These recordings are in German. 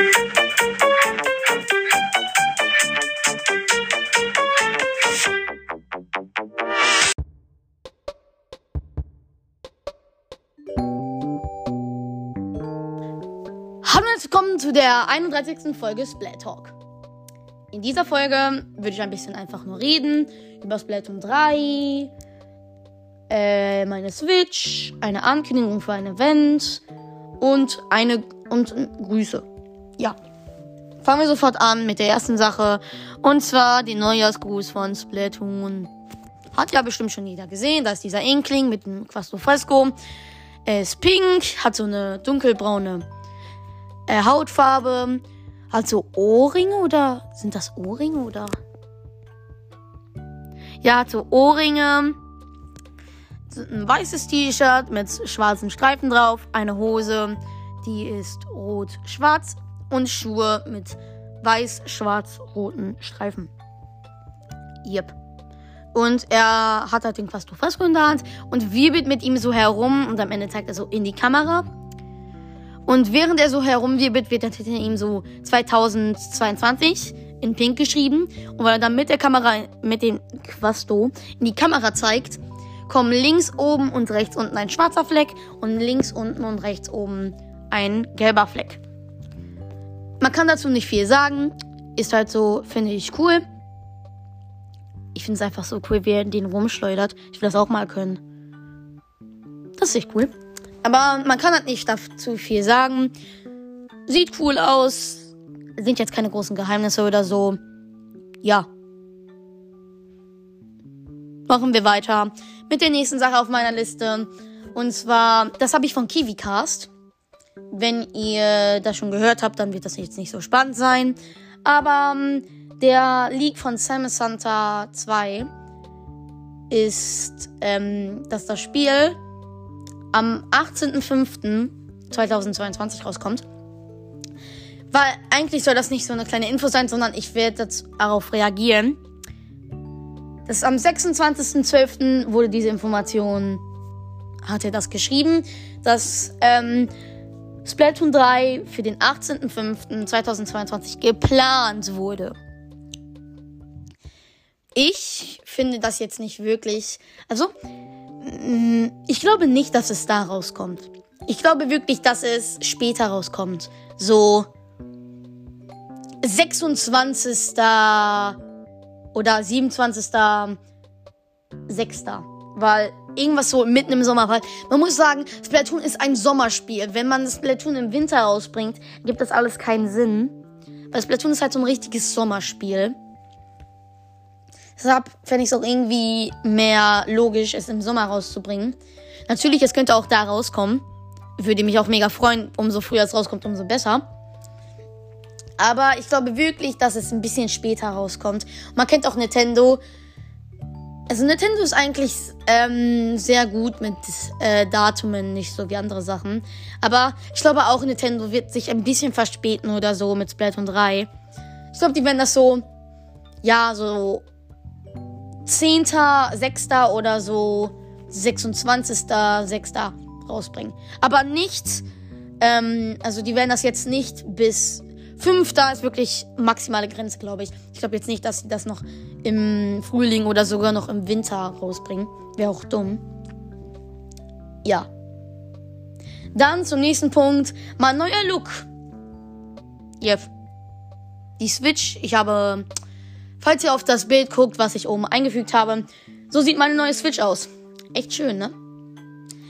Hallo und willkommen zu der 31. Folge Splat Talk. In dieser Folge würde ich ein bisschen einfach nur reden über Splatoon 3, äh, meine Switch, eine Ankündigung für ein Event und eine und Grüße. Ja. Fangen wir sofort an mit der ersten Sache und zwar den Neujahrsgruß von Splatoon. Hat ja bestimmt schon jeder gesehen, da ist dieser Inkling mit dem Quasto Fresco. Er ist pink, hat so eine dunkelbraune äh, Hautfarbe. Hat so Ohrringe oder sind das Ohrringe oder? Ja, hat so Ohrringe. Ein weißes T-Shirt mit schwarzen Streifen drauf. Eine Hose, die ist rot-schwarz. Und Schuhe mit weiß-schwarz-roten Streifen. Yep. Und er hat halt den Quasto Fresco in der Hand und wirbelt mit ihm so herum und am Ende zeigt er so in die Kamera. Und während er so herumwirbelt, wird hinter ihm so 2022 in Pink geschrieben. Und weil er dann mit der Kamera, mit dem Quasto in die Kamera zeigt, kommen links oben und rechts unten ein schwarzer Fleck und links unten und rechts oben ein gelber Fleck. Man kann dazu nicht viel sagen. Ist halt so, finde ich cool. Ich finde es einfach so cool, wie er den rumschleudert. Ich will das auch mal können. Das ist echt cool. Aber man kann halt nicht dazu viel sagen. Sieht cool aus. Sind jetzt keine großen Geheimnisse oder so. Ja. Machen wir weiter mit der nächsten Sache auf meiner Liste. Und zwar, das habe ich von KiwiCast. Wenn ihr das schon gehört habt, dann wird das jetzt nicht so spannend sein. Aber ähm, der Leak von Sam Santa 2 ist, ähm, dass das Spiel am 18.05.2022 rauskommt. Weil eigentlich soll das nicht so eine kleine Info sein, sondern ich werde darauf reagieren. Das am 26.12. wurde diese Information, hat er das geschrieben, dass ähm, Splatoon 3 für den 18.05.2022 geplant wurde. Ich finde das jetzt nicht wirklich. Also, mm, ich glaube nicht, dass es da rauskommt. Ich glaube wirklich, dass es später rauskommt. So 26 oder 27. 6. Weil irgendwas so mitten im Sommer halt. Man muss sagen, Splatoon ist ein Sommerspiel. Wenn man Splatoon im Winter rausbringt, gibt das alles keinen Sinn. Weil Splatoon ist halt so ein richtiges Sommerspiel. Deshalb fände ich es auch irgendwie mehr logisch, es im Sommer rauszubringen. Natürlich, es könnte auch da rauskommen. Würde mich auch mega freuen. Umso früher es rauskommt, umso besser. Aber ich glaube wirklich, dass es ein bisschen später rauskommt. Man kennt auch Nintendo. Also Nintendo ist eigentlich ähm, sehr gut mit äh, Datumen, nicht so wie andere Sachen. Aber ich glaube auch Nintendo wird sich ein bisschen verspäten oder so mit Splatoon 3. Ich glaube, die werden das so, ja, so 10., 6. oder so 26., 6. rausbringen. Aber nicht, ähm, also die werden das jetzt nicht bis Fünfter ist wirklich maximale Grenze, glaube ich. Ich glaube jetzt nicht, dass sie das noch im Frühling oder sogar noch im Winter rausbringen. Wäre auch dumm. Ja. Dann zum nächsten Punkt. Mein neuer Look. Yep. Die Switch. Ich habe, falls ihr auf das Bild guckt, was ich oben eingefügt habe, so sieht meine neue Switch aus. Echt schön, ne?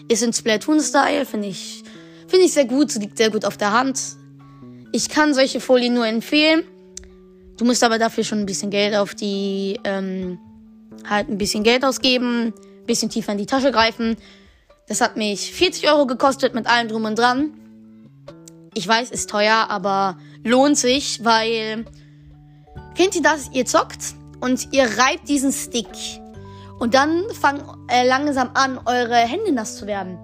Ist in Splatoon-Style, finde ich, finde ich sehr gut. Liegt sehr gut auf der Hand ich kann solche Folien nur empfehlen. Du musst aber dafür schon ein bisschen Geld auf die, ähm, halt ein bisschen Geld ausgeben, ein bisschen tiefer in die Tasche greifen. Das hat mich 40 Euro gekostet mit allem drum und dran. Ich weiß, ist teuer, aber lohnt sich, weil kennt ihr das? Ihr zockt und ihr reibt diesen Stick und dann fangen äh, langsam an, eure Hände nass zu werden.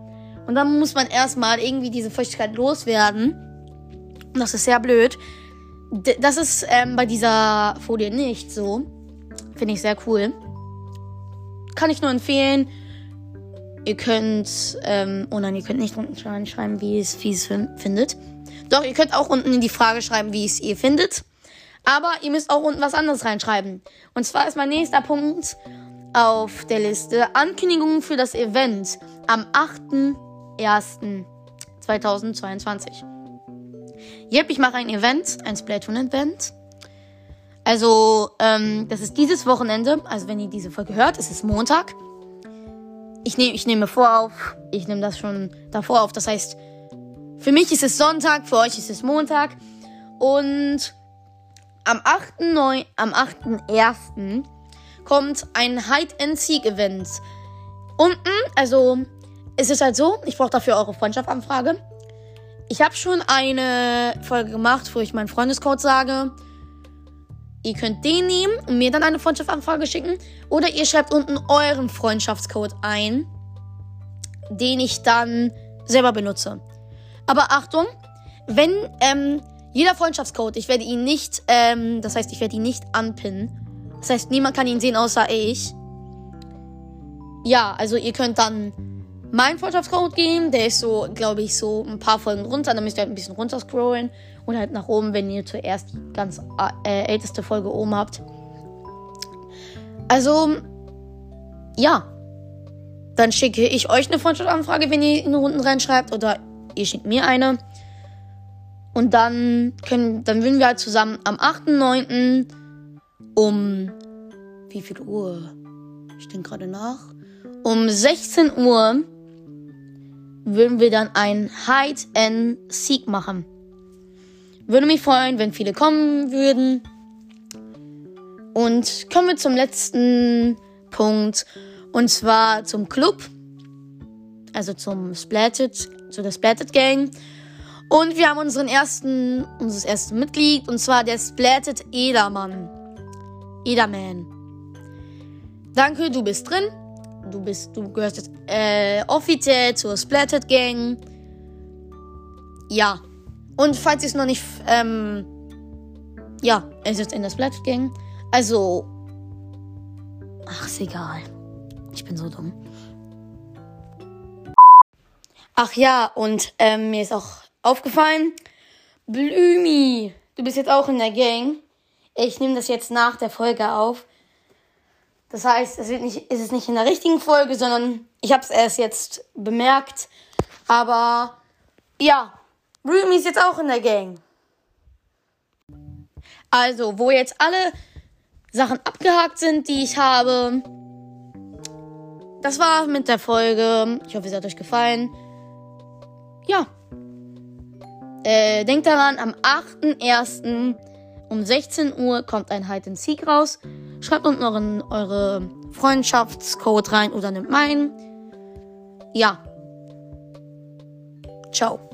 Und dann muss man erstmal irgendwie diese Feuchtigkeit loswerden. Das ist sehr blöd. Das ist ähm, bei dieser Folie nicht so. Finde ich sehr cool. Kann ich nur empfehlen. Ihr könnt, ähm, oh nein, ihr könnt nicht unten schreiben, wie es, wie es findet. Doch, ihr könnt auch unten in die Frage schreiben, wie es ihr findet. Aber ihr müsst auch unten was anderes reinschreiben. Und zwar ist mein nächster Punkt auf der Liste Ankündigungen für das Event am 8.1.2022. Yep, ich mache ein Event, ein Splatoon-Event. Also, ähm, das ist dieses Wochenende. Also, wenn ihr diese Folge hört, ist es Montag. Ich, nehm, ich nehme vor. Ich nehme das schon davor auf. Das heißt, für mich ist es Sonntag, für euch ist es Montag. Und am 8.9., am 8.1. kommt ein Hide-and-Seek-Event. Unten, also, es ist halt so, ich brauche dafür eure Freundschaftsanfrage. Ich habe schon eine Folge gemacht, wo ich meinen Freundescode sage. Ihr könnt den nehmen und mir dann eine Freundschaftsanfrage schicken. Oder ihr schreibt unten euren Freundschaftscode ein, den ich dann selber benutze. Aber Achtung, wenn ähm, jeder Freundschaftscode, ich werde ihn nicht, ähm, das heißt, ich werde ihn nicht anpinnen. Das heißt, niemand kann ihn sehen außer ich. Ja, also ihr könnt dann meinen Freundschaftscode geben. Der ist so, glaube ich, so ein paar Folgen runter. Dann müsst ihr halt ein bisschen runter scrollen und halt nach oben, wenn ihr zuerst die ganz äh, älteste Folge oben habt. Also, ja. Dann schicke ich euch eine Freundschaftsanfrage, wenn ihr in unten reinschreibt. Oder ihr schickt mir eine. Und dann können, dann würden wir halt zusammen am 8.9. um wie viel Uhr? Ich denke gerade nach. Um 16 Uhr würden wir dann ein Hide and Seek machen. Würde mich freuen, wenn viele kommen würden. Und kommen wir zum letzten Punkt. Und zwar zum Club. Also zum Splatted, zu der Splatted Gang. Und wir haben unseren ersten, unser erstes Mitglied. Und zwar der Splatted Edermann. Ederman. Danke, du bist drin. Du bist, du gehörst jetzt äh, offiziell zur Splatted Gang. Ja. Und falls ihr es noch nicht, ähm, ja, er ist in der Splatted Gang. Also, ach, ist egal. Ich bin so dumm. Ach ja, und ähm, mir ist auch aufgefallen, Blümi, du bist jetzt auch in der Gang. Ich nehme das jetzt nach der Folge auf. Das heißt, es, wird nicht, es ist nicht in der richtigen Folge, sondern ich habe es erst jetzt bemerkt. Aber ja, Rumi ist jetzt auch in der Gang. Also, wo jetzt alle Sachen abgehakt sind, die ich habe. Das war mit der Folge. Ich hoffe, es hat euch gefallen. Ja. Äh, denkt daran, am 8.1. um 16 Uhr kommt ein Hide and Seek raus. Schreibt unten euren, eure Freundschaftscode rein oder nimmt meinen. Ja. Ciao.